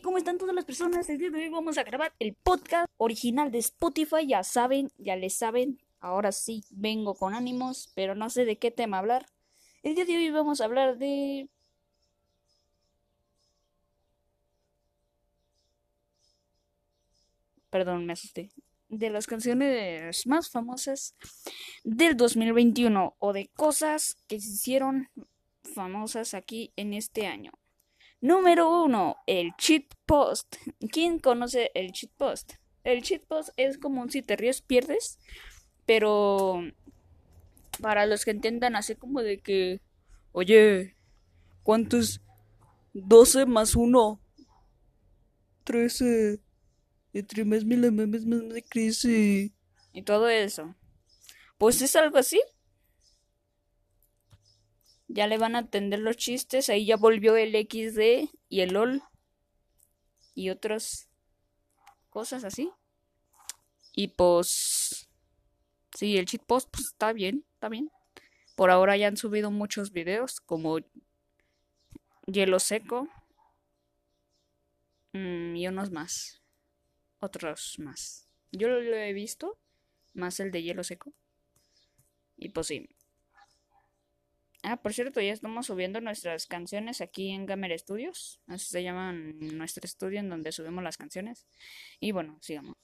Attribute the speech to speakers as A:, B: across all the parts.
A: ¿cómo están todas las personas? El día de hoy vamos a grabar el podcast original de Spotify. Ya saben, ya les saben. Ahora sí vengo con ánimos, pero no sé de qué tema hablar. El día de hoy vamos a hablar de. Perdón, me asusté. De las canciones más famosas del 2021 o de cosas que se hicieron famosas aquí en este año. Número 1. El cheat post. ¿Quién conoce el cheat post? El cheat post es como un si te ríes pierdes, pero para los que entiendan así como de que, oye, ¿cuántos 12 más 1? 13. Entre más me más me crece. Y todo eso. Pues es algo así. Ya le van a atender los chistes. Ahí ya volvió el XD y el LOL. Y otras cosas así. Y pues. Sí, el cheat post pues está bien, está bien. Por ahora ya han subido muchos videos como hielo seco mm, y unos más. Otros más. Yo lo he visto, más el de hielo seco. Y pues sí. Ah, por cierto, ya estamos subiendo nuestras canciones aquí en Gamer Studios. Así se llama nuestro estudio en donde subimos las canciones. Y bueno, sigamos.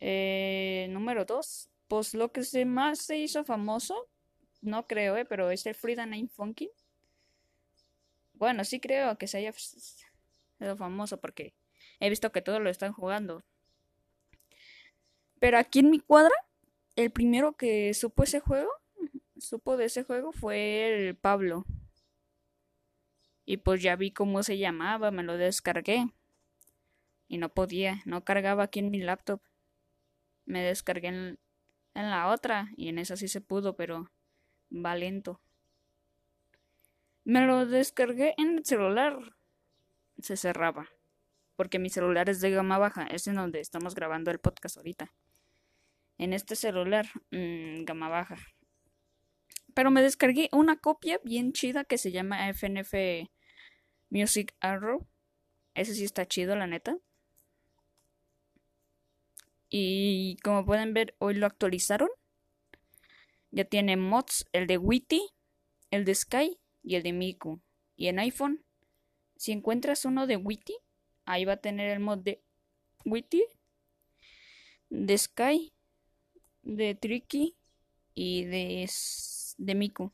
A: Eh, número 2. Pues lo que se más se hizo famoso, no creo, eh, pero es el Frida Name Funky. Bueno, sí creo que se haya sido famoso porque he visto que todos lo están jugando. Pero aquí en mi cuadra, el primero que supo ese juego, supo de ese juego fue el Pablo. Y pues ya vi cómo se llamaba, me lo descargué. Y no podía, no cargaba aquí en mi laptop me descargué en, la otra y en esa sí se pudo, pero va lento. Me lo descargué en el celular. Se cerraba. Porque mi celular es de gama baja. Es en donde estamos grabando el podcast ahorita. En este celular, mmm, gama baja. Pero me descargué una copia bien chida que se llama FNF Music Arrow. Ese sí está chido, la neta. Y como pueden ver, hoy lo actualizaron. Ya tiene mods, el de Witty, el de Sky y el de Miku. Y en iPhone, si encuentras uno de Witty, ahí va a tener el mod de Witty, de Sky, de Tricky y de, de Miku.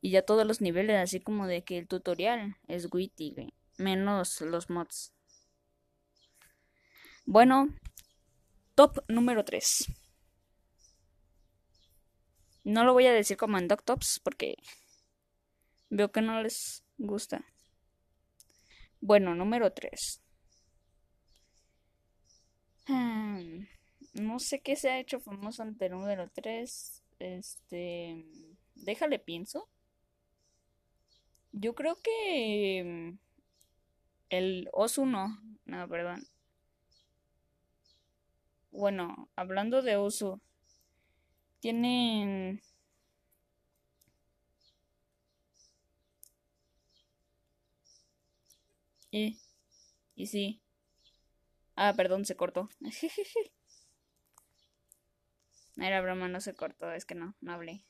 A: Y ya todos los niveles, así como de que el tutorial es Witty, menos los mods. Bueno, Top número 3. No lo voy a decir como en Doctops porque veo que no les gusta. Bueno, número 3. Hmm, no sé qué se ha hecho famoso ante el número 3. Este. Déjale pienso. Yo creo que. El Osuno. No, perdón. Bueno, hablando de uso, tienen... Y, y sí. Ah, perdón, se cortó. Era broma, no se cortó, es que no, no hablé.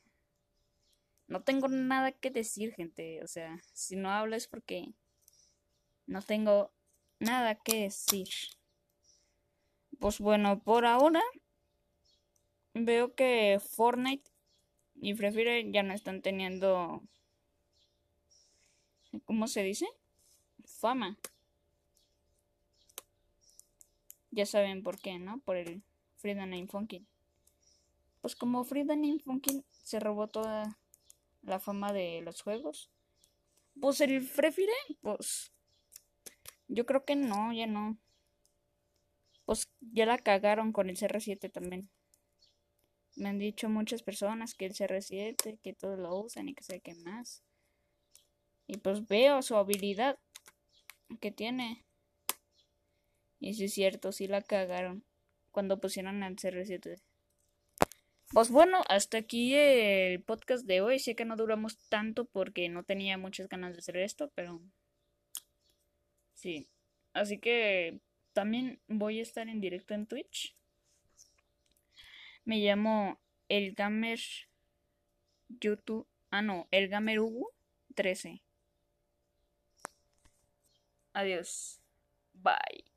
A: No tengo nada que decir, gente. O sea, si no hablo es porque no tengo nada que decir. Pues bueno, por ahora veo que Fortnite y Free Fire ya no están teniendo. ¿Cómo se dice? Fama. Ya saben por qué, ¿no? Por el Freedom Name Funkin. Pues como Name Funkin se robó toda la fama de los juegos. Pues el Free Fire, pues. Yo creo que no, ya no pues ya la cagaron con el CR7 también. Me han dicho muchas personas que el CR7, que todos lo usan y que sé qué más. Y pues veo su habilidad que tiene. Y si es cierto, sí la cagaron cuando pusieron el CR7. Pues bueno, hasta aquí el podcast de hoy. Sé que no duramos tanto porque no tenía muchas ganas de hacer esto, pero Sí. Así que también voy a estar en directo en Twitch. Me llamo El Gamer YouTube. Ah, no, El Gamer Hugo 13. Adiós. Bye.